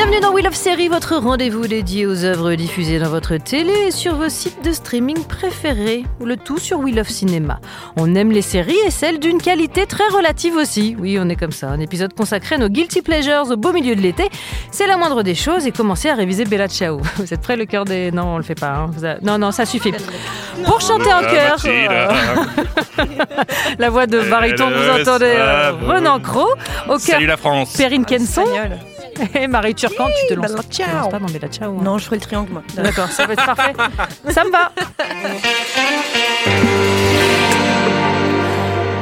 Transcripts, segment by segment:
Bienvenue dans Wheel of Série, votre rendez-vous dédié aux œuvres diffusées dans votre télé et sur vos sites de streaming préférés, ou le tout sur Wheel of Cinéma. On aime les séries et celles d'une qualité très relative aussi. Oui, on est comme ça. Un épisode consacré à nos guilty pleasures au beau milieu de l'été. C'est la moindre des choses et commencez à réviser Bella Ciao. Vous êtes prêts le cœur des... Non, on le fait pas. hein. A- Non, non, ça suffit. Pour chanter en chœur, euh, la voix de baryton que vous entendez, euh, Renan Cros, au cœur Salut la France Perrine Kenson Marie Turcan. Tu te lances, Bella tu te lances Ciao. pas dans Bella Ciao. hein. Non, je ferai le triangle, moi. D'accord, ça va être parfait. Ça me va.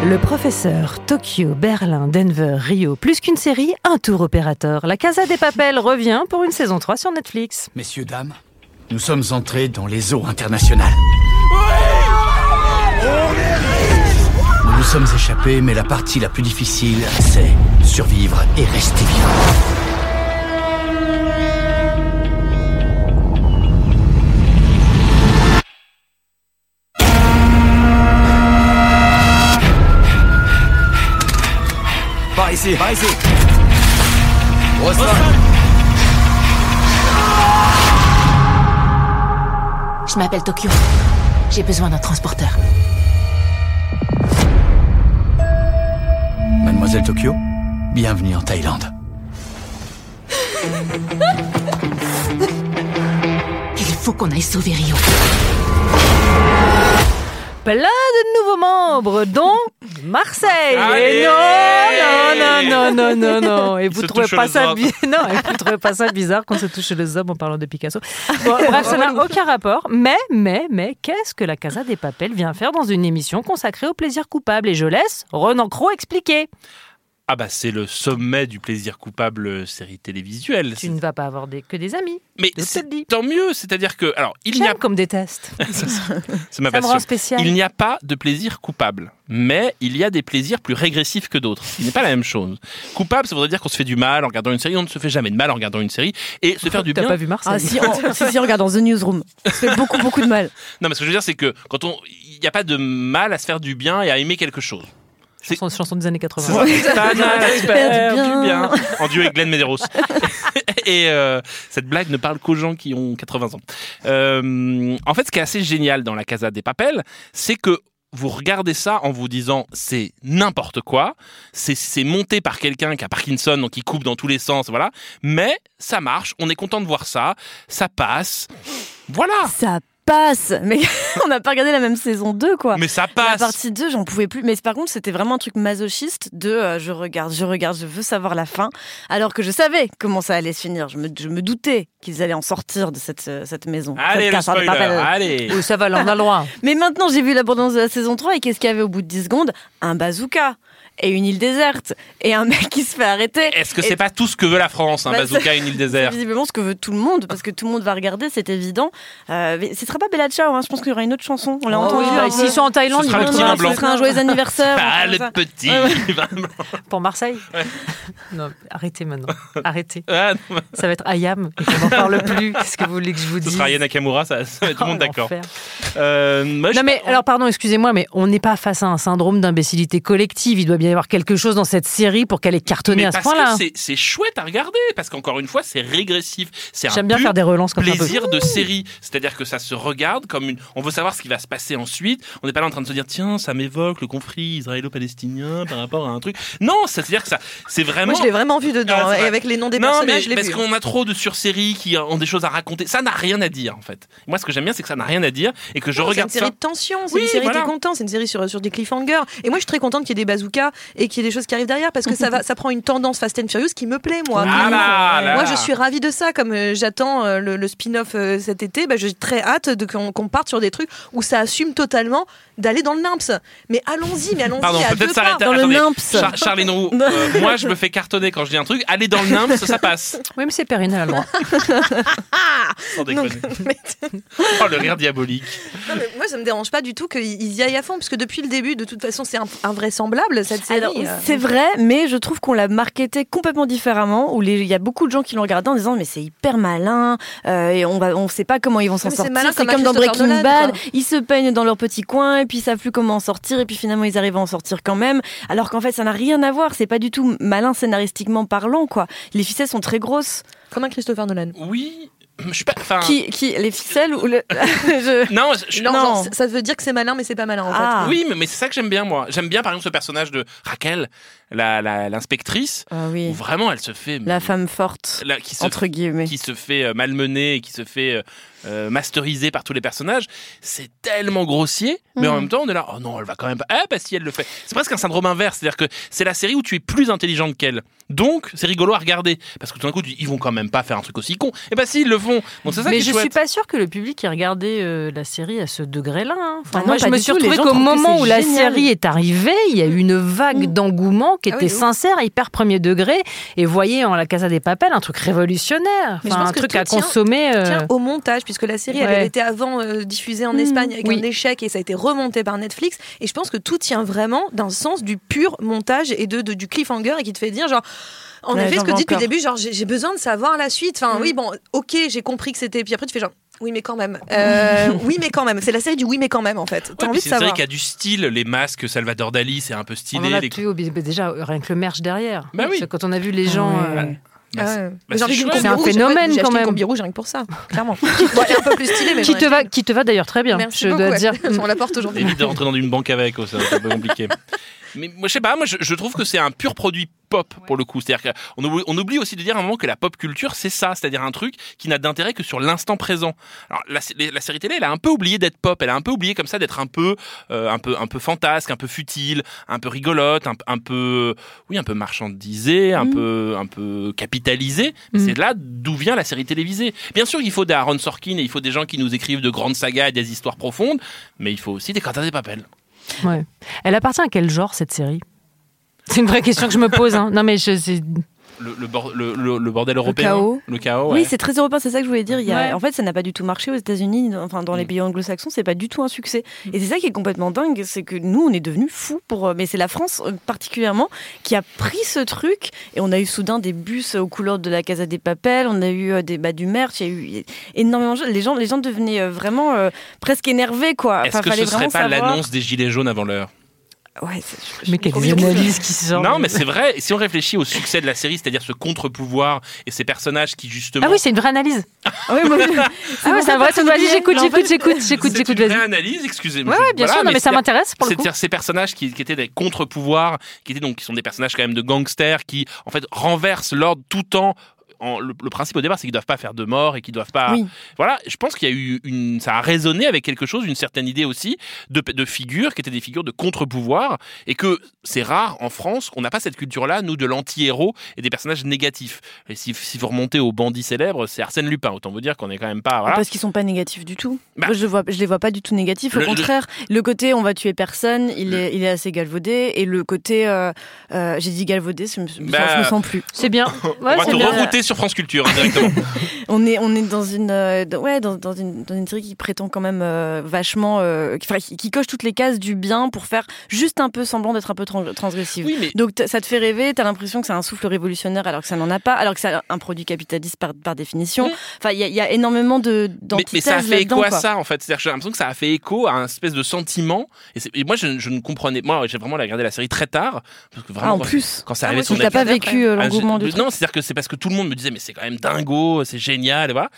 Le professeur, Tokyo, Berlin, Denver, Rio, plus qu'une série, un tour opérateur. La Casa des Papels revient pour une saison 3 sur Netflix. Messieurs, dames, nous sommes entrés dans les eaux internationales. Nous nous sommes échappés, mais la partie la plus difficile, c'est survivre et rester vivant. Ici, par ici. Je m'appelle Tokyo. J'ai besoin d'un transporteur. Mademoiselle Tokyo, bienvenue en Thaïlande. Il faut qu'on aille sauver Rio. Plein de nouveaux membres, dont Marseille. Allez et non, non, non, non, non, non. Et vous trouvez pas ça hommes. bi- Non, et vous trouvez pas ça bizarre qu'on se touche les hommes en parlant de Picasso. Bon, bref, ça n'a aucun rapport. Mais, mais, mais, qu'est-ce que la Casa des Papels vient faire dans une émission consacrée au plaisir coupable Et je laisse Renan Cros expliquer. Ah bah c'est le sommet du plaisir coupable euh, série télévisuelle. Tu ne vas pas avoir des- que des amis. Mais tant mieux, c'est-à-dire que alors il n'y a comme déteste. c'est ma Ça me rend passion. spécial. Il n'y a pas de plaisir coupable, mais il y a des plaisirs plus régressifs que d'autres. Ce n'est pas la même chose. Coupable, ça voudrait dire qu'on se fait du mal en regardant une série. On ne se fait jamais de mal en regardant une série et se faire du T'as bien. pas vu Marseille Ah, si, on, si, si, regarde dans The Newsroom. Ça fait beaucoup, beaucoup de mal. Non, mais ce que je veux dire, c'est que quand on, il n'y a pas de mal à se faire du bien et à aimer quelque chose. Chanson, chanson des années 80. C'est ça. Tana, Faire expert du bien. bien. En duo avec Glenn Medeiros. Et euh, cette blague ne parle qu'aux gens qui ont 80 ans. Euh, en fait, ce qui est assez génial dans la Casa des Papels, c'est que vous regardez ça en vous disant c'est n'importe quoi, c'est c'est monté par quelqu'un qui a Parkinson donc il coupe dans tous les sens, voilà. Mais ça marche, on est content de voir ça, ça passe, voilà. Ça passe. Mais on n'a pas regardé la même saison 2, quoi. Mais ça La passe. partie 2, j'en pouvais plus. Mais par contre, c'était vraiment un truc masochiste de euh, je regarde, je regarde, je veux savoir la fin. Alors que je savais comment ça allait se finir. Je me, je me doutais qu'ils allaient en sortir de cette, euh, cette maison. Allez Cette le spoiler, allez. Oui, ça va, on a droit. Mais maintenant, j'ai vu l'abondance de la saison 3 et qu'est-ce qu'il y avait au bout de 10 secondes? Un bazooka et une île déserte et un mec qui se fait arrêter. Est-ce que c'est pas tout ce que veut la France, un Bah, bazooka et une île C'est désert visiblement ce que veut tout le monde, parce que tout le monde va regarder, c'est évident. Euh, mais ce sera pas Bella Ciao, hein, je pense qu'il y aura une autre chanson. On l'a Oh, entendu. oui, bah. S'ils sont en Thaïlande, Ce ils sera vont le petit un vin blanc. Ce sera un joyeux anniversaire. Ah, le ça. petit. Pour Marseille Non, arrêtez maintenant. Arrêtez. Ah, non, Ça va être Ayam et qu'on n'en parle plus. Qu'est-ce que vous voulez que je vous ce dise sera Aya Nakamura, ça, ça va être tout le monde Oh, d'accord. Euh, je- Non mais alors pardon, excusez-moi, mais on n'est pas face à un syndrome d'imbécilité collective. Il doit bien y avoir quelque chose dans cette série pour qu'elle ait cartonné mais à ce point-là. c'est- chouette à regarder, parce qu'encore une fois, c'est régressif. C'est J'aime bien faire des relances comme ça. plaisir de série. C'est-à-dire que ça se regarde comme une. On veut savoir ce qui va se passer ensuite. On n'est pas là en train de se dire tiens, ça m'évoque le conflit israélo-palestinien par rapport à un truc. Non, c'est-à-dire que ça, c'est vraiment. Moi, je l'ai vraiment vu dedans, Ah, et avec les noms des non, personnages, mais je l'ai parce qu'on a trop de sur-séries qui ont des choses à raconter. Ça n'a rien à dire en fait. Moi, ce que j'aime bien, c'est que ça n'a rien à dire et que je Non, regarde C'est une série ça. de tension, c'est Oui, une série voilà. contente, c'est une série sur, sur des cliffhangers. Et moi, je suis très contente qu'il y ait des bazookas et qu'il y ait des choses qui arrivent derrière parce que ça, va, ça prend une tendance Fast and Furious qui me plaît, moi. Ah là là. Moi, je suis ravie de ça. Comme euh, j'attends euh, le, le spin-off euh, cet été, bah, j'ai très hâte de qu'on qu'on parte sur des trucs où ça assume totalement d'aller dans le NIMPS. Mais allons-y, mais allons-y Pardon, à peut-être s'arrêter. Dans le Attendez, NIMPS. Char- Charles Hénaud, euh, moi, je me fais cartonner quand je dis un truc. Aller dans le NIMPS, ça passe. Oui, mais c'est Perrine, le droit. Sans déconner. Donc, mais- Oh, le rire diabolique. non, mais moi, ça me dérange pas du tout qu'ils y aillent à fond, parce que depuis le début, de toute façon, c'est un- invraisemblable cette série. Alors, euh. c'est vrai, mais je trouve qu'on l'a marketé complètement différemment. Où il y a beaucoup de gens qui l'ont regardé en disant mais c'est hyper malin euh, et on va, on sait pas comment ils vont s'en sortir. malin C'est comme comme dans Breaking Nolan, Bad, quoi. ils se peignent dans leur petit coin et puis ils savent plus comment en sortir et puis finalement ils arrivent à en sortir quand même. Alors qu'en fait ça n'a rien à voir. C'est pas du tout malin scénaristiquement parlant quoi. Les ficelles sont très grosses. Comme un Christopher Nolan. Oui, je suis pas. Enfin, Qui, qui, les ficelles ou le je- non, je- Non, Non. genre, ça veut dire que c'est malin, mais c'est pas malin en Ah. fait. Oui, mais, mais c'est ça que j'aime bien, moi. J'aime bien, par exemple, ce personnage de Raquel, la- la- l'inspectrice, Ah où vraiment elle se fait. la femme forte la- qui se, entre guillemets. qui se fait euh, malmener et qui se fait euh, euh, masteriser par tous les personnages. C'est tellement grossier, mais en Mhm. même temps, on est là. Oh non, elle va quand même pas. Ah, bah si, elle le fait. C'est presque un syndrome inverse. C'est-à-dire que c'est la série où tu es plus intelligente qu'elle. Donc, c'est rigolo à regarder. Parce que tout d'un coup, tu dis, ils vont quand même pas faire un truc aussi con. Et bah si, ils le font. Donc c'est ça Mais qui est je chouette. suis pas sûre que le public ait regardé euh, la série à ce degré-là. hein. Enfin, Ah non, moi, je pas me du suis tout. Les retrouvée gens qu'au trouvent que moment c'est où la génial. série est arrivée, il y a eu une vague Mm. d'engouement qui Ah était oui, de ouf. sincère, hyper premier degré, et voyez en La Casa des Papel un truc révolutionnaire, Mais je Enfin, pense un que truc tout à tient- consommer. euh, Tiens, au montage, puisque la série elle Ouais. avait été avant euh, diffusée en Mmh, Espagne avec oui. un échec et ça a été remonté par Netflix. Et je pense que tout tient vraiment d'un sens du pur montage et de, de- du cliffhanger et qui te fait dire genre. En Ouais, effet, ce que tu dis depuis le début, genre j'ai j'ai besoin de savoir la suite. Enfin, Mm. oui, bon, ok, j'ai compris que c'était. Puis après, tu fais genre, oui, mais quand même. Euh, oui, mais quand même. C'est la série du oui, mais quand même, en fait. T'as Ouais, envie de c'est une série savoir. qui a du style, les masques Salvador Dali, c'est un peu on stylé. en a les- déjà rien que le merch derrière. Bah oui. Quand on a vu les gens. Ouais. euh, Bah, Ah c'est- ouais. bah, J'ai c'est C'est un. Ouais, phénomène, j'ai acheté quand même. combi rouge rien que pour ça, clairement. Bon, un peu plus stylée, mais qui te va, qui te va d'ailleurs très bien. Merci je beaucoup, dois ouais. dire. On la porte aujourd'hui. Évite de rentrer dans une banque avec, oh, ça, c'est un peu compliqué. Mais moi, je sais pas, moi, je, je trouve que c'est un pur produit pop pour le coup. C'est-à-dire qu'on oublie, on oublie aussi de dire à un moment que la pop culture, c'est ça, c'est-à-dire un truc qui n'a d'intérêt que sur l'instant présent. Alors la, la série télé, elle a un peu oublié d'être pop, elle a un peu oublié comme ça d'être un peu, euh, un peu, un peu fantasque, un peu futile, un peu rigolote, un, un peu, oui, un peu marchandisée, un Mm. peu, un peu capitalisée. Mais Mm. C'est là d'où vient la série télévisée. Bien sûr, il faut des Aaron Sorkin et il faut des gens qui nous écrivent de grandes sagas et des histoires profondes, mais il faut aussi des Quentin des Papels. Ouais. Elle appartient à quel genre cette série? C'est une vraie question que je me pose. hein. Non mais je, Le, le, le, le- le bordel européen. chaos. Le chaos, Oui, c'est très européen, c'est ça que je voulais dire. Il y a, Ouais. En fait, ça n'a pas du tout marché aux États-Unis, enfin dans les Mm. pays anglo-saxons, c'est pas du tout un succès. Et c'est ça qui est complètement dingue, c'est que nous, on est devenus fous pour. euh, Mais c'est la France euh, particulièrement qui a pris ce truc. Et on a eu soudain des bus aux couleurs de la Casa des Papels, on a eu euh, des, bah, du merch, il y a eu énormément de. Les gens, les gens devenaient vraiment euh, presque énervés, quoi. Est-ce Enfin, que ce serait pas savoir. l'annonce des gilets jaunes avant l'heure? Ouais, je- mais je- analyses qui sortent. Non, mais c'est vrai. Si on réfléchit au succès de la série, c'est-à-dire ce contre-pouvoir et ces personnages qui justement. Ah oui, c'est une vraie analyse. Ah oui, moi, Ah ouais, c'est un vrai. Vas-y, j'écoute, j'écoute, j'écoute, j'écoute, c'est j'écoute. une Vas-y. vraie analyse, excusez-moi. Ouais, ouais, bien Voilà, sûr. Non, mais ça c'est-à-dire- m'intéresse pour le coup. C'est-à-dire ces personnages qui, qui étaient des contre-pouvoirs, qui étaient donc qui sont des personnages quand même de gangsters, qui en fait renversent l'ordre tout en en- le, le principe au départ, c'est qu'ils doivent pas faire de mort et qu'ils doivent pas. Oui. Voilà, je pense qu'il y a eu une, ça a résonné avec quelque chose, une certaine idée aussi de, de figures qui étaient des figures de contre-pouvoir et que c'est rare en France, on n'a pas cette culture-là, nous, de l'anti-héros et des personnages négatifs. Et si, si vous remontez au bandit célèbre, c'est Arsène Lupin. Autant vous dire qu'on est quand même pas. Voilà. Parce qu'ils sont pas négatifs du tout. Bah. Moi, je, vois, je les vois pas du tout négatifs. Au Le- contraire, le... côté on va tuer personne, il est, il est assez galvaudé. Et le côté, euh, euh, j'ai dit galvaudé, je me, Bah. je me sens plus. C'est bien. Ouais, on va te rerouter sur France Culture hein, directement. On est, on est dans une, euh, ouais, dans, dans une, dans une série qui prétend quand même euh, vachement, euh, qui, enfin, qui, qui coche toutes les cases du bien pour faire juste un peu semblant d'être un peu tran- transgressive. oui, mais Donc ça te fait rêver, t'as l'impression que c'est un souffle révolutionnaire alors que ça n'en a pas, alors que c'est un produit capitaliste par, par définition. Enfin, il y, a- il y a énormément de mais, mais ça a fait écho à quoi. ça en fait. C'est-à-dire que j'ai l'impression que ça a fait écho à un espèce de sentiment. Et, moi, je, je ne comprenais. Moi, j'ai vraiment regardé la série très tard parce que Ah, vraiment en quand- plus. quand ça Ah, arrivait sur aussi, Donc t'as Netflix. pas vécu euh, Ah, l'engouement je- du. Non, c'est-à-dire que c'est parce que tout le monde me disait mais c'est quand même dingo, c'est génial, et voilà.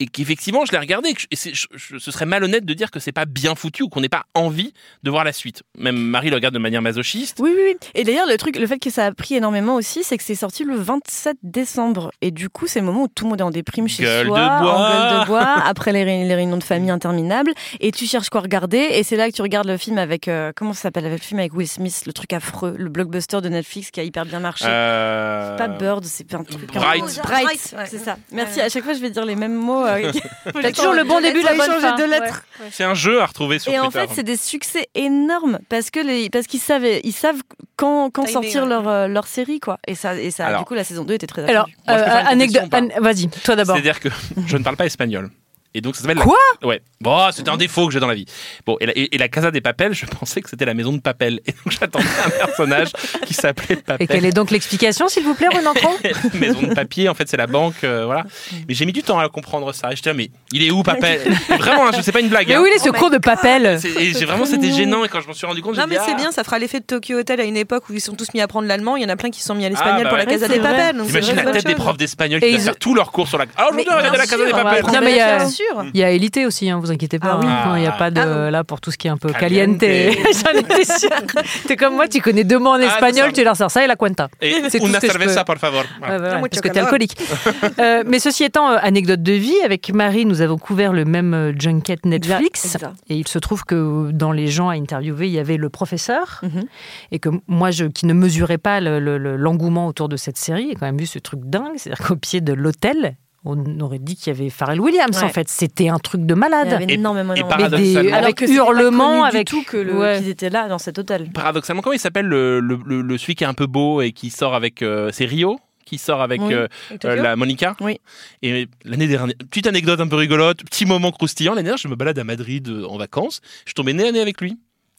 Et qu'effectivement je l'ai regardé. Et, que je- et c'est- je- je- ce serait malhonnête de dire que c'est pas bien foutu ou qu'on n'ait pas envie de voir la suite. Même Marie le regarde de manière masochiste. Oui, oui, oui. Et d'ailleurs, le truc, le fait que ça a pris énormément aussi, c'est que c'est sorti le 27 décembre. Et du coup, c'est le moment où tout le monde est en déprime chez Gueule soi, de bois. en gueule de bois, après les, les réunions de famille interminables. Et tu cherches quoi regarder. Et c'est là que tu regardes le film avec, euh, comment ça s'appelle, le film avec Will Smith, le truc affreux, le blockbuster de Netflix qui a hyper bien marché. Euh, Pas Bird, c'est un truc. Bright. Bright, Bright, ouais. c'est ça. Merci. À chaque fois, je vais dire les mêmes mots. Euh, T'as toujours le bon début, la bonne changer fin. de lettres. C'est un jeu à retrouver sur Et en Twitter. fait, c'est des succès énormes parce que les, parce qu'ils savaient, ils savent quand, quand Timing, sortir ouais. leur, euh, leur série quoi. Et ça, et ça, Alors. du coup, la saison 2 était très Alors, euh, anecdote. an- Vas-y, toi d'abord. C'est-à-dire que je ne parle pas espagnol. Et donc ça s'appelle. la- Quoi? Ouais. Bon, c'était un défaut que j'ai dans la vie. Bon, et la, et- et la Casa des Papels, je pensais que c'était la maison de Papel. Et donc j'attendais un personnage qui s'appelait Et Papel. quelle est donc l'explication, s'il vous plaît, Renan Cron maison de papier, en fait, c'est la banque, euh, voilà. Mais j'ai mis du temps à comprendre ça. Et j'étais là, mais il est où Papel? Vraiment, hein, je sais pas une blague. Mais hein. où il est ce cours de papel C'est- et j'ai vraiment, c'était gênant. Et quand je m'en suis rendu compte, j'ai Non mais c'est ah. bien, ça fera l'effet de Tokyo Hotel à une époque où ils sont tous mis à apprendre l'allemand. Il y en a plein qui se sont mis à l'espagnol Ah, bah pour la. Casa des c'est vrai. Papel. donc c'est T'imagines vrai, la tête des profs d'espagnol Et qui doivent ils- faire tous leurs cours sur la. Ah, aujourd'hui, Casa des sûr, Il y a- Bien sûr. Il y a Élité aussi, hein, vous inquiétez pas. Ah oui. hein. Il n'y a pas de Ah là pour tout ce qui est un peu Caliente. caliente. J'en étais sûre. T'es comme moi, tu connais deux mots en Ah, espagnol, tu leur sors ça et la cuenta. Et C'est una cerveza, por favor. Ouais, parce que t'es alcoolique. Euh, mais ceci étant, euh, anecdote de vie, avec Marie, nous avons couvert le même euh, junket Netflix. Exact. Et il se trouve que dans les gens à interviewer, il y avait le professeur. Mhm. Et que moi, je, qui ne mesurais pas le- le- le- l'engouement autour de cette série, j'ai quand même vu ce truc dingue. C'est-à-dire qu'au pied de l'hôtel, on aurait dit qu'il y avait Pharrell Williams, Ouais. en fait. C'était un truc de Il y malade. avait Et- énormément, et paradoxalement- avec que c'était pas hurlements, connu avec du tout que le- Ouais. qu'ils étaient là dans cet hôtel. Paradoxalement, comment il s'appelle le, le, le, le- celui qui est un peu beau et qui sort avec. euh, c'est Rio qui sort avec Oui. euh, euh, la Monica. Oui. Et l'année dernière, petite anecdote un peu rigolote, petit moment croustillant. L'année dernière, je me balade à Madrid en vacances. Je suis tombé nez à nez avec lui.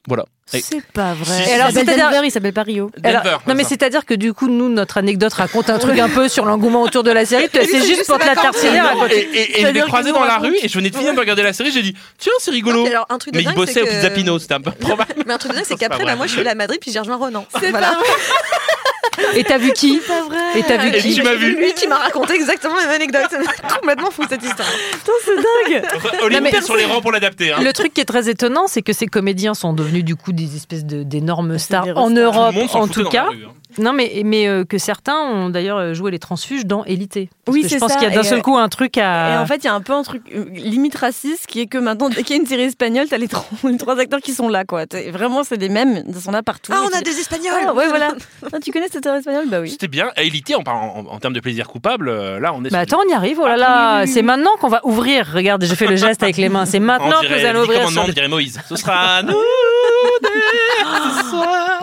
Voilà. C'est pas vrai. Si, Et si, alors, si. s'appelle C'est-à-dire- Denver, il s'appelle pas Rio. Denver. Alors, non, mais c'est-à-dire que du coup, nous, notre anecdote raconte un truc un peu sur l'engouement autour de la série. C'est juste juste pour te la à Et, côté. et- et je l'ai croisé dans la rue et je venais de finir de regarder la série. J'ai dit, tiens, c'est rigolo. Mais alors, un truc de Mais il bossait au que- Pizza Pino, c'était un peu probable. Mais un truc de dingue, c'est qu'après, bah, moi, je suis allée à Madrid, puis j'ai rejoint Ronan. C'est pas vrai. Et t'as vu qui pas vrai. Et t'as vu qui tu m'as vu. Lui qui m'a raconté exactement la même anecdote. C'est complètement fou cette histoire. Putain, c'est dingue. Olivier est sur les rangs pour l'adapter. hein. Le truc qui est très étonnant, c'est que ces comédiens sont devenus du coup des espèces de- d'énormes stars en Europe, en tout cas. rue, hein. Non, mais, mais euh, que certains ont d'ailleurs joué les transfuges dans Élité. Oui, je c'est pense qu'il y a d'un seul euh, coup un truc à. Et en fait, il y a un peu un truc euh, limite raciste qui est que maintenant, dès qu'il y a une série espagnole, t'as les, trois- les trois acteurs qui sont là, quoi. Vraiment, c'est les mêmes, ils sont là partout. Ah, on a des Espagnols Ah, ouais, voilà. Ah, tu connais cette série espagnole Bah oui. C'était bien. Et Elité, en, en, en termes de plaisir coupable, euh, là, on est Bah attends, on y arrive, oh là là, c'est maintenant qu'on va ouvrir. Regarde, j'ai fait le geste avec les mains. C'est maintenant que dirait allez dix ouvrir. sur on dirait Moïse. Ce sera nous.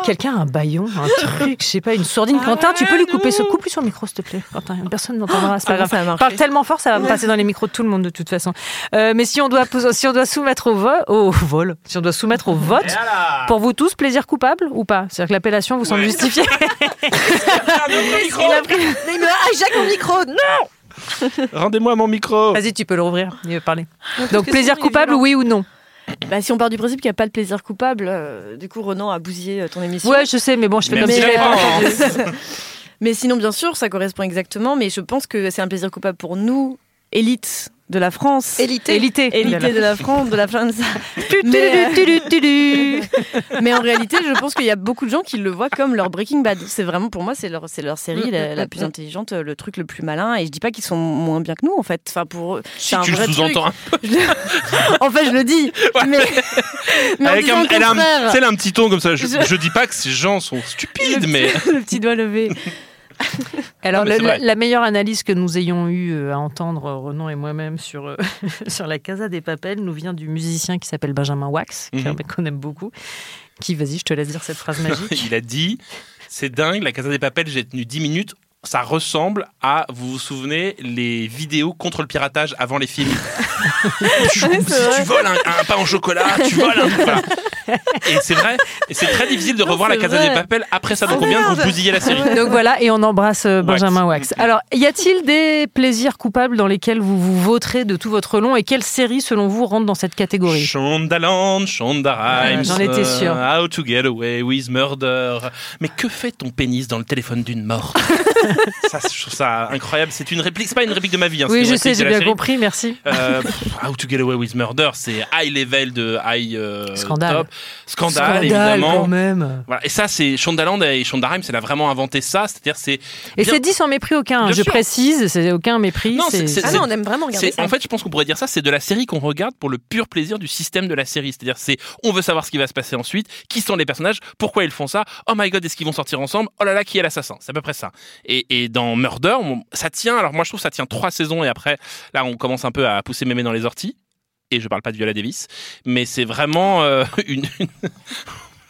Quelqu'un a un baillon, un truc, je sais pas, une sourdine. Quentin, tu peux lui couper ce sur le micro, s'il te plaît. Quentin, personne n'entendra, c'est pas Ah, grave. ça a marché. Parle tellement fort, ça va me passer dans les micros de tout le monde de toute façon. Euh, mais si on doit, si on doit soumettre au vol, au vol, si on doit soumettre au vote, pour vous tous, plaisir coupable ou pas? C'est-à-dire que l'appellation vous semble Ouais. justifiée il me hijack mon micro Non Rendez-moi mon micro. Vas-y, tu peux le rouvrir, il veut parler. Donc plaisir coupable, oui ou non? Bah, si on part du principe qu'il n'y a pas de plaisir coupable, euh, du coup, Ronan a bousillé euh, ton émission. Ouais, je sais, mais bon, je fais comme si entendu. Mais sinon, bien sûr, ça correspond exactement. Mais je pense que c'est un plaisir coupable pour nous, élite de la France. Élité. Élité. Élité de la France, de la France. Tu, Mais, en réalité, je pense qu'il y a beaucoup de gens qui le voient comme leur Breaking Bad. C'est vraiment, pour moi, c'est leur, c'est leur série la, la plus intelligente, le truc le plus malin. Et je dis pas qu'ils sont moins bien que nous, en fait. Enfin, pour eux, Si un tu le vrai sous-entends. En fait, je le dis. Mais, mais Avec un, le elle a un, elle a un petit ton comme ça. Je, Je- je dis pas que ces gens sont stupides, mais le petit doigt levé. Alors, Non, la, meilleure analyse que nous ayons eu euh, à entendre, euh, Renan et moi-même, sur, euh, sur la Casa des Papels, nous vient du musicien qui s'appelle Benjamin Wax, Mhm. mec qu'on aime beaucoup. Qui, vas-y, je te laisse dire cette phrase magique. il a dit c'est dingue, la Casa des Papels, j'ai tenu 10 minutes. Ça ressemble à, vous vous souvenez, les vidéos contre le piratage avant les films. tu, tu voles un, un pain au chocolat, tu voles un. Voilà. Et c'est vrai, c'est très difficile de Non, revoir la Casa des Papels après ça. Donc de vous merde. bousiller la série. Donc voilà, et on embrasse euh, Wax. Benjamin Wax. Alors, y a-t-il des plaisirs coupables dans lesquels vous vous vautrez de tout votre long et quelle série, selon vous, rentre dans cette catégorie? Shondaland, Shonda Rhimes. Ouais, j'en étais euh, How to get away with murder. Mais que fait ton pénis dans le téléphone d'une morte? ça, je trouve ça incroyable. C'est une réplique, c'est pas une réplique de ma vie. Hein, Oui, c'est je sais, j'ai bien compris, merci. Euh, How to Get Away with Murder, c'est high level de high euh, Scandale. top. Scandale, évidemment. quand même. Voilà. Et ça, c'est Shondaland et Shonda Rhimes, elle a vraiment inventé ça. C'est-à-dire, c'est Et bien- c'est dit sans mépris aucun, Bien je sûr. précise, c'est aucun mépris. Non, c'est- c'est- Ah non, on aime vraiment regarder C'est- ça. en fait, je pense qu'on pourrait dire ça, c'est de la série qu'on regarde pour le pur plaisir du système de la série. C'est-à-dire, c'est on veut savoir ce qui va se passer ensuite, qui sont les personnages, pourquoi ils font ça, oh my god, est-ce qu'ils vont sortir ensemble, oh là là, qui est l'assassin C'est à peu près ça. Et, dans Murder, ça tient, alors moi je trouve que ça tient trois saisons et après, là, on commence un peu à pousser mémé dans les orties. Et je parle pas de Viola Davis, mais c'est vraiment euh, une...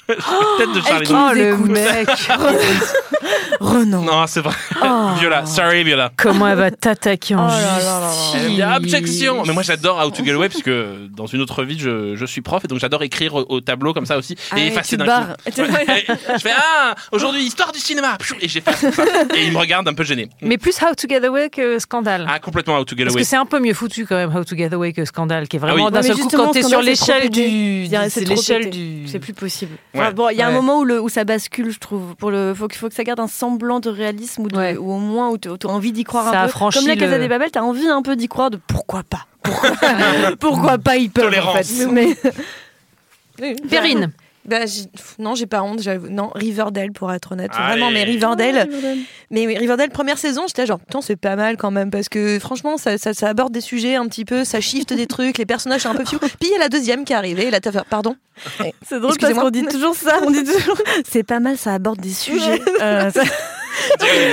Tête de Charlie Brown. Oh le écoute. mec Renan. Non, c'est vrai. Oh. Viola, sorry Viola. Comment elle va t'attaquer en Oh justice me dit, objection Mais moi j'adore How to Get Away puisque dans une autre vie je, je suis prof et donc j'adore écrire au, au tableau comme ça aussi Ah et ouais, effacer d'un coup. Ouais. je fais ah aujourd'hui histoire du cinéma et j'efface et il me regarde un peu gêné. Mais plus How to Get Away que Scandale. Ah complètement How to Get Parce Away. que c'est un peu mieux foutu quand même How to Get Away que Scandale, qui est vraiment oui. d'un seul coup quand t'es sur l'échelle du, c'est l'échelle du. C'est plus possible. Ouais. Enfin, bon, il y a un moment où, le, où ça bascule, je trouve. Pour le, faut, qu'il faut que ça garde un semblant de réalisme ou, de- Ouais. ou au moins où tu as envie d'y croire Ça un peu. franchi Comme la Casa le- des Babel, tu as envie un peu d'y croire de pourquoi pas. Pourquoi, pourquoi pas ils peuvent en Tolérance. fait. Mais... Perrine. Bah, non, j'ai pas honte. j'avoue. Non, Riverdale pour être honnête. Allez. Vraiment, mais Riverdale. Mais oui, Riverdale, première saison, j'étais genre, putain, c'est pas mal quand même, parce que franchement, ça, ça, ça aborde des sujets un petit peu, ça shift des trucs, les personnages sont un peu fious. Puis il y a la deuxième qui est arrivée, là, t'as fait, pardon. C'est drôle parce Excusez-moi. qu'on dit toujours ça. On dit toujours. C'est pas mal, ça aborde des sujets. Euh, ça-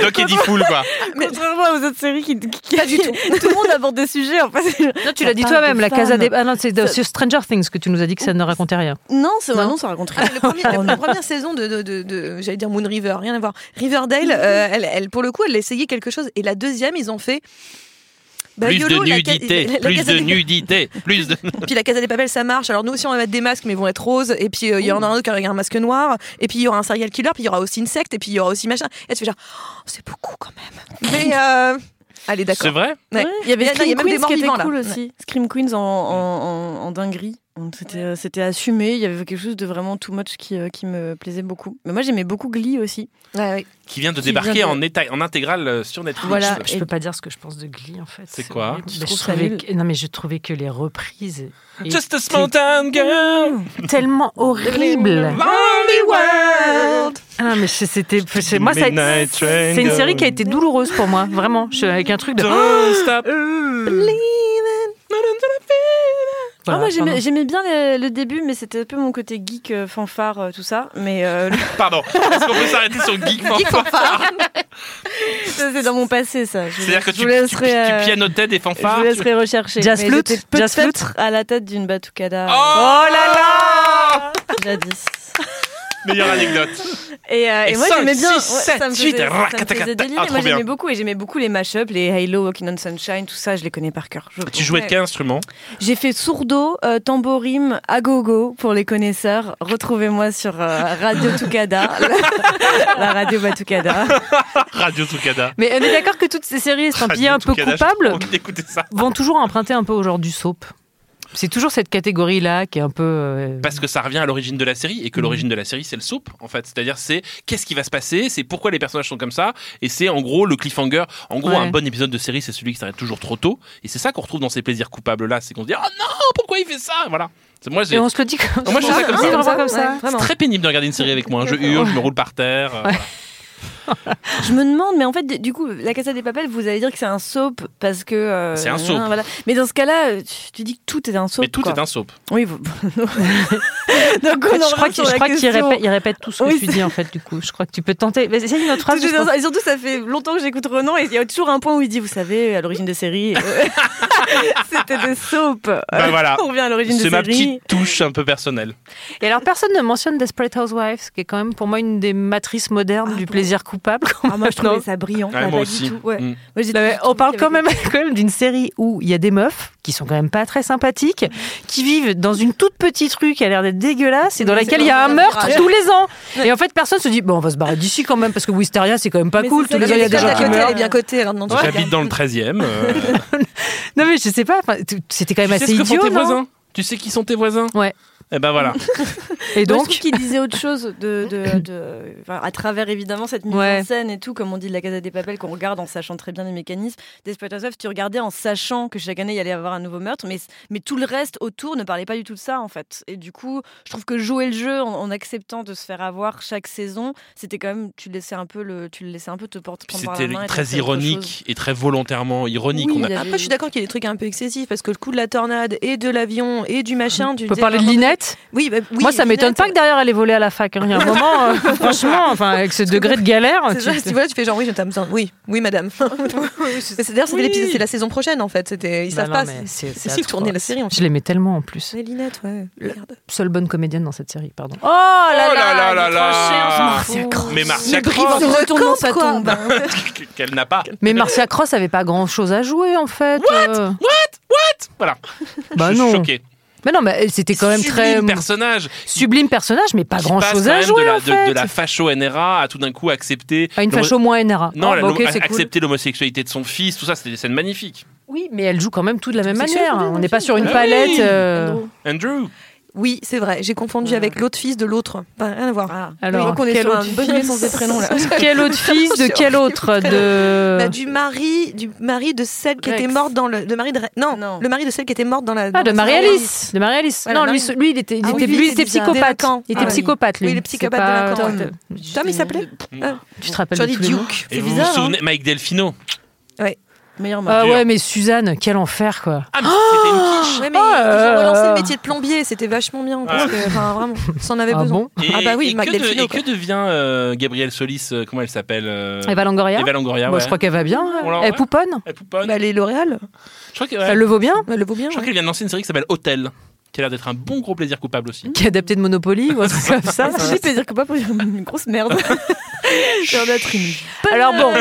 Doc Eddie Fool quoi. Contrairement aux autres séries qui, qui- Pas du tout. tout le monde aborde des sujets. En fait. Non, tu l'as dit toi-même, la Casa des. Ah non, c'est sur Stranger Things que tu nous as dit que ça ne racontait rien. Non, c'est Non. non, ça raconte rien. Ah, le premier- la, la première saison de, de, de, de- j'allais dire Moon River, rien à voir. Riverdale, euh, elle, elle, pour le coup, elle a essayé quelque chose. Et la deuxième, ils ont fait. Bah, Plus YOLO, de la nudité, la- la plus de des- nudité, plus de. Puis la Casa des Papel, ça marche. Alors nous aussi, on va mettre des masques, mais ils vont être roses. Et puis euh, il y en a un autre qui aura un masque noir. Et puis il y aura un serial killer. Puis il y aura aussi une secte. Et puis il y aura aussi machin. Et tu fais genre, oh, c'est beaucoup quand même. Mais euh, allez, d'accord. C'est vrai? Ouais. Il y avait a- il y a Scream même des Queens morts qui était vivants, là. cool aussi. Scream Queens en, en, en, en dinguerie. C'était euh, c'était assumé. Il y avait quelque chose de vraiment too much qui, euh, qui me plaisait beaucoup. Mais moi, j'aimais beaucoup Glee aussi. Ouais, ouais. Qui vient de Qui débarquer vient de- en, éta- en intégrale euh, sur Netflix. Voilà. Je, je et- peux pas dire ce que je pense de Glee en fait. C'est quoi horrible. Je trouvais Non mais je trouvais que les reprises Just a small town girl. tellement horribles. Lonely world. Ah mais c'était c'est- moi ça c'est une série qui a été douloureuse pour moi vraiment. Je suis avec un truc de Don't stop. Voilà, Ah, moi, j'aimais bien le, le début, mais c'était un peu mon côté geek, euh, fanfare, euh, tout ça. Mais euh, Pardon. Est-ce qu'on peut s'arrêter sur Geek Fanfare ça, c'est dans mon passé, ça. Je vous C'est-à-dire que tu, je vous tu, laisserai, tu euh, pianotais des Je fanfares vous tu- laisserai rechercher. Jazz flute, jazz flute. à la tête d'une batucada. Oh là là Jadis. Meilleure anecdote. Et, euh, et, Et moi j'aimais bien, six, ouais, sept, ça me faisait, ça me racatacata. faisait délirer. Ah, trop moi j'aimais bien. beaucoup et j'aimais beaucoup les mashups, les Halo, Walking on Sunshine, tout ça, je les connais par cœur. Je- Tu jouais de quel instrument? J'ai fait sourdo, euh, tambourine, agogo pour les connaisseurs. Retrouvez-moi sur euh, Radio Tukada, la radio Batukada. Radio Tukada. Mais on est d'accord que toutes ces séries estampillées un peu trop envie d'écouter ça. vont toujours emprunter un peu au genre du soap. C'est toujours cette catégorie-là qui est un peu. euh, Parce que ça revient à l'origine de la série et que l'origine de la série c'est le soap en fait. C'est-à-dire c'est qu'est-ce qui va se passer, c'est pourquoi les personnages sont comme ça et c'est en gros le cliffhanger. En gros Ouais. un bon épisode de série c'est celui qui s'arrête toujours trop tôt et c'est ça qu'on retrouve dans ces plaisirs coupables là, c'est qu'on se dit oh non pourquoi il fait ça? Voilà. C'est- Moi Et on se le dit comme Moi, je fais ça comme ça. C'est très pénible de regarder une série avec moi. Je hurle, je me roule par terre. euh, voilà. Je me demande, mais en fait, du coup, la Casa des Papel, vous allez dire que c'est un soap parce que. euh, C'est un soap. Voilà. Mais dans ce cas-là, tu, tu dis que tout est un soap. Mais tout quoi. est un soap. Oui, vous... Donc on en je crois revient qu'il répète, tout ce que Oui, tu dis en fait du coup. Je crois que tu peux tenter. Mais essaye une autre phrase. Et surtout, ça fait longtemps que j'écoute Renan et il y a toujours un point où il dit, vous savez, à l'origine des séries, euh, c'était des soaps. Bah voilà. On revient à l'origine des C'est ma séries. petite touche un peu personnelle. Et alors personne ne mentionne Desperate Housewives, qui est quand même pour moi une des matrices modernes Ah du bon plaisir coupable. Ah, moi, je trouvais ça brillant. Ouais, Bah, moi pas du aussi. tout. Ouais. Mm. Moi, j'ai Non, mais toujours on parle quand même, quand même d'une série où il y a des meufs qui sont quand même pas très sympathiques, qui vivent dans une toute petite rue qui a l'air d'être dégueulasse et dans Mais laquelle il y a un meurtre tous les ans. Et en fait, personne se dit bon, on va se barrer d'ici quand même parce que Wisteria c'est quand même pas Mais cool. Tous les ans il y a des est gens qui meurent. bien tu J'habite dans le 13e. euh, Non mais je sais pas. C'était quand même assez idiot, Tu sais qui sont tes voisins? Ouais. Eh ben voilà. Et donc, trouve qu'il disait autre chose de, de, de- à travers évidemment cette mise Ouais. en scène et tout, comme on dit de la Casa des Papel, qu'on regarde en sachant très bien les mécanismes. Desperate Housewives, tu regardais en sachant que chaque année il y allait y avoir un nouveau meurtre, mais, mais tout le reste autour ne parlait pas du tout de ça en fait. Et du coup, je trouve que jouer le jeu en, en acceptant de se faire avoir chaque saison, c'était quand même, tu laissais un peu le, tu le laissais un peu te porter. C'était la main et très ironique et très volontairement ironique. Oui, On a- Après, je suis d'accord qu'il y a des trucs un peu excessifs parce que le coup de la tornade et de l'avion et du machin. tu on peut disais, parler de vraiment- Oui, bah, oui, Moi, ça m'étonne pas que derrière elle ait volé à la fac. hein. Il y a un moment, euh, franchement, enfin, avec ce degré de galère. Ça, tu- vois, tu fais genre oui, je t'ai besoin. Oui, oui, madame. Mais c'est d'ailleurs, Oui. c'est la saison prochaine en fait. C'était, ils Bah savent non, pas. c'est- si tourner la série en fait. Je l'aimais tellement en plus. Linette, ouais. Merde. Seule bonne comédienne dans cette série, pardon. Oh Oh là là là là Marcia Cross. Mais Marcia Cross, retourne dans sa tombe. qu'elle n'a pas. Mais Marcia Cross avait pas grand chose à jouer en fait. euh. Voilà. Bah je suis non. choqué. Mais non, mais c'était quand même très Sublime personnage. sublime personnage, mais pas grand chose quand à même jouer de la, en de- fait. de la facho NRA à tout d'un coup accepter. Ah, une facho moins NRA. Non, la- bah, ok, l'homo- c'est cool. accepter l'homosexualité de son fils, tout ça, c'était des scènes magnifiques. Oui, mais elle joue quand même tout de la même manière. oui, On n'est pas sur une Ah palette. oui. euh, Andrew. Oui, c'est vrai. J'ai confondu avec l'autre fils de l'autre. Enfin, rien à voir. Ah. Alors, qu'on est quel sur autre une bonne connaissance des prénoms là. Quel autre fils de quel autre de Bah, du mari, du mari de celle qui Rex. était morte dans le, de mari de, non, Non. le mari de celle qui était morte dans la. Ah, de la Marie-Alice. De Marie-Alice. Voilà, non, lui, Marie- lui, il était, il Ah était, lui, il était psychopathe. Il était Ah oui. psychopathe, lui. Oui, le C'est psychopathe délinquant. Tom, Tom, il s'appelait Tu te rappelles Tu as de dit tous les noms Duke. Et C'est vous bizarre, vous souvenez, Mike Delfino. Meilleur Ah ouais, mais Suzanne, quel enfer, quoi. Ah, mais c'était une quiche. Ouais, mais Oh, ils ont euh, relancé le métier de plombier, c'était vachement bien. Parce Ah. que, enfin, vraiment, ça en avait Ah besoin. bon Et, ah bah oui, et Mac que, de- Delfino, et quoi. que devient euh, Gabrielle Solis euh, Comment elle s'appelle euh, Eva Longoria Eva Longoria. Moi, ouais. je crois qu'elle va bien. On l'a- Elle ouais. pouponne. Elle pouponne. Bah, les L'Oréal, je crois que- ouais. Elle le vaut bien. elle le vaut bien. Je crois ouais. qu'elle vient de lancer une série qui s'appelle Hôtel, qui a l'air d'être un bon gros plaisir coupable aussi. Qui est adapté de Monopoly ou un truc comme ça. Ah, c'est plaisir que pas pour une grosse merde. Ça doit être une Alors bon,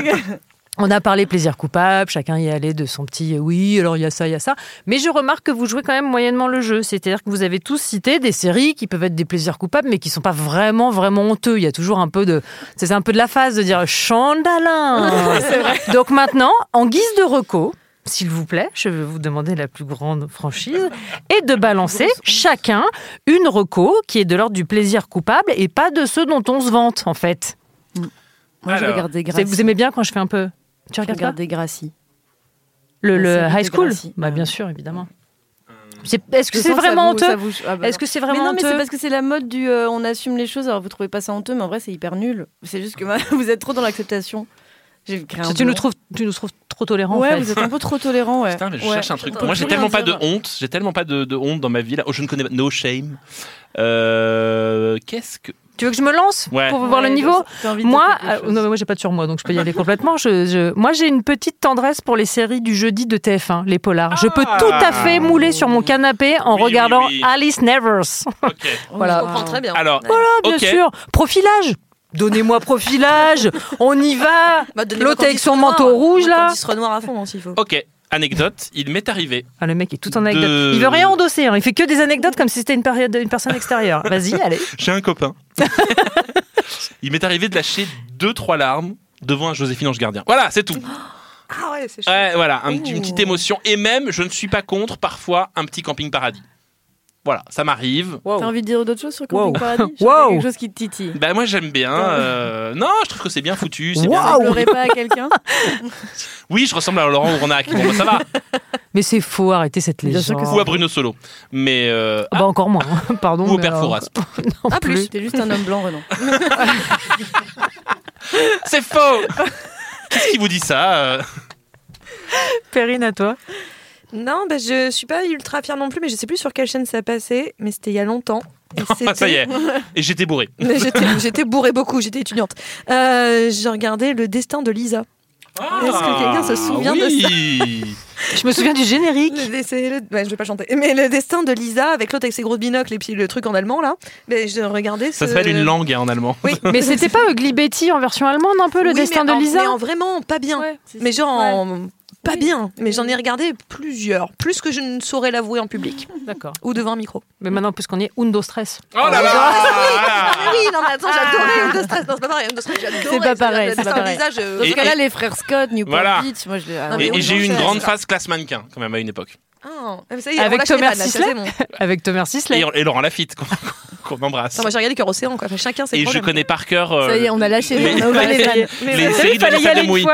on a parlé plaisir coupable, chacun y allait de son petit euh, oui, alors il y a ça, il y a ça. Mais je remarque que vous jouez quand même moyennement le jeu. C'est-à-dire que vous avez tous cité des séries qui peuvent être des plaisirs coupables, mais qui sont pas vraiment, vraiment honteux. Il y a toujours un peu de. C'est un peu de la phase de dire chandalin. Donc maintenant, en guise de reco. S'il vous plaît, je vais vous demander la plus grande franchise et de balancer chacun une reco qui est de l'ordre du plaisir coupable et pas de ceux dont on se vante en fait. Moi, Alors. Vous aimez bien quand je fais un peu. Tu regardes regarde pas des Gracie. le, le high school Gracie. Bah Ah. bien sûr, évidemment. C'est- Est-ce que c'est vraiment vous- honteux vous- ah bah Est-ce non. que c'est Mais vraiment non, mais c'est honteux parce que c'est la mode du euh, on assume les choses, alors vous trouvez pas ça honteux, mais en vrai c'est hyper nul. C'est juste que vous êtes trop dans l'acceptation. Tu nous trouves, tu nous trouves trop tolérants. Ouais, en fait. vous êtes un peu trop tolérant, ouais. Putain, mais je Ouais. cherche un truc. Faut Moi, j'ai tellement pas de honte. J'ai tellement pas de, de honte dans ma vie. Là. Oh, je ne connais pas. No shame. Euh, Qu'est-ce que. Tu veux que je me lance Ouais. pour voir le niveau Moi, euh, non, mais moi j'ai pas de surmoi, donc je peux y aller complètement. Je, je- moi, j'ai une petite tendresse pour les séries du jeudi de TF1, les polars. Je peux Ah. tout à fait mouler sur mon canapé en Oui, regardant oui. Alice Nevers. Ok. Voilà. Je comprends très bien. Alors, Voilà, bien sûr. Profilage. Donnez-moi profilage. On y va. Bah, L'autre avec son manteau rouge là. Candice Renoir à fond, hein, s'il faut. ok. Anecdote. Il m'est arrivé. Ah, le mec est tout en anecdote. De- Il veut rien endosser. hein. Il fait que des anecdotes comme si c'était une, période, une personne extérieure. Vas-y, allez. J'ai un copain. Il m'est arrivé de lâcher deux, trois larmes devant un Joséphine Ange Gardien. Voilà, c'est tout. Ah ouais, c'est. Ouais, voilà, un une petite émotion. Et même, je ne suis pas contre parfois un petit camping paradis. Voilà, ça m'arrive. T'as envie de dire d'autres choses sur Wow. Camping Paradis? Je sais Wow. Quelque chose qui te titille. Bah moi j'aime bien. euh, Non, je trouve que c'est bien foutu. c'est bien. Waouh. Vous pleurez pas à quelqu'un Oui, je ressemble à Laurent Ournac. Bon, bah, ça va. Mais c'est faux, arrêtez cette Bien sûr légende. que Ou à Bruno Solo. Mais euh, Ah bah encore moins, hein. pardon. ou au Père alors- Fouras. Non Ah, plus. T'es juste un homme blanc, Renan. C'est faux. Qu'est-ce qui vous dit ça euh? Perrine, à toi. Non, bah, je suis pas ultra fière non plus, mais je sais plus sur quelle chaîne ça passait, mais c'était il y a longtemps. Et Ah, ça y est. Et j'étais bourré. Mais J'étais bourrée beaucoup, j'étais étudiante. Euh, J'ai regardé Le Destin de Lisa. Est-ce que quelqu'un se souvient de ça Je me souviens du générique. Le, le- ouais, je vais pas chanter. Mais le destin de Lisa avec l'autre avec ses gros binocles et puis le truc en allemand là. Mais je regardais. Ça s'appelle une langue hein, en allemand. Oui. Mais c'était pas Ugly Betty en version allemande un peu le Oui, destin mais de en- Lisa Mais en vraiment pas bien. Ouais, Mais genre en- pas bien. Mais j'en ai regardé plusieurs, plus que je ne saurais l'avouer en public D'accord. ou devant un micro. Mais maintenant, puisqu'on y est, Undo Stress. Oh là là Ah oui, non mais attends, j'adorais Undo Stress. Non, c'est pas pareil. Undo Stress, j'adorais. C'est pas pareil, c'est pas pareil. Dans ce cas-là, les frères Scott, Newport. Beach, moi je ah, Et, j'ai eu une grande Stress. phase classe mannequin quand même à une époque. Ah, mais ça y est, Avec Thomas Sisley. Avec Thomas Sisley. Et, et Laurent Lafitte. qu'on embrasse. Non, moi j'ai regardé Cœur Océan, quoi. Enfin, chacun ses Et je connais par cœur euh, Ça y est, on a lâché, les- on a ouvert les les- vannes. les séries de aller Demouy.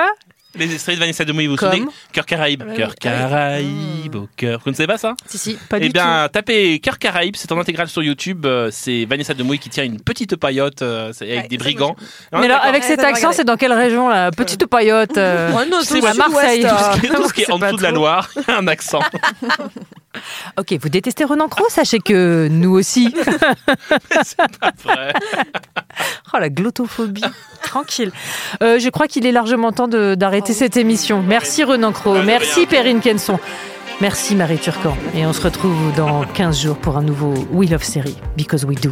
Les séries de Vanessa Demouy, vous vous souvenez Cœur Caraïbe. Cœur Caraïbe au cœur. Vous ne savez pas ça? Si, si, pas Eh du bien, tapez Cœur Caraïbe, c'est en intégrale sur YouTube. euh, C'est Vanessa Demouy qui tient une petite paillote euh, avec Ouais, des brigands. tout. Non, Mais alors, avec cet accent, c'est dans quelle région, la petite paillote euh, Ouais, non, C'est tout à le Marseille. euh. Tout ce qui est- tout ce qui est C'est en dessous de la. Loire, un accent. Ok, vous détestez Renan Cros Sachez que nous aussi. Après. Oh, la glottophobie. Tranquille. Euh, je crois qu'il est largement temps de- d'arrêter cette émission. Merci Renan Cros. de Merci. Perrine Kenson. Merci Marie Turcan. Et on se retrouve dans 15 jours pour un nouveau We Love Série. Because we do.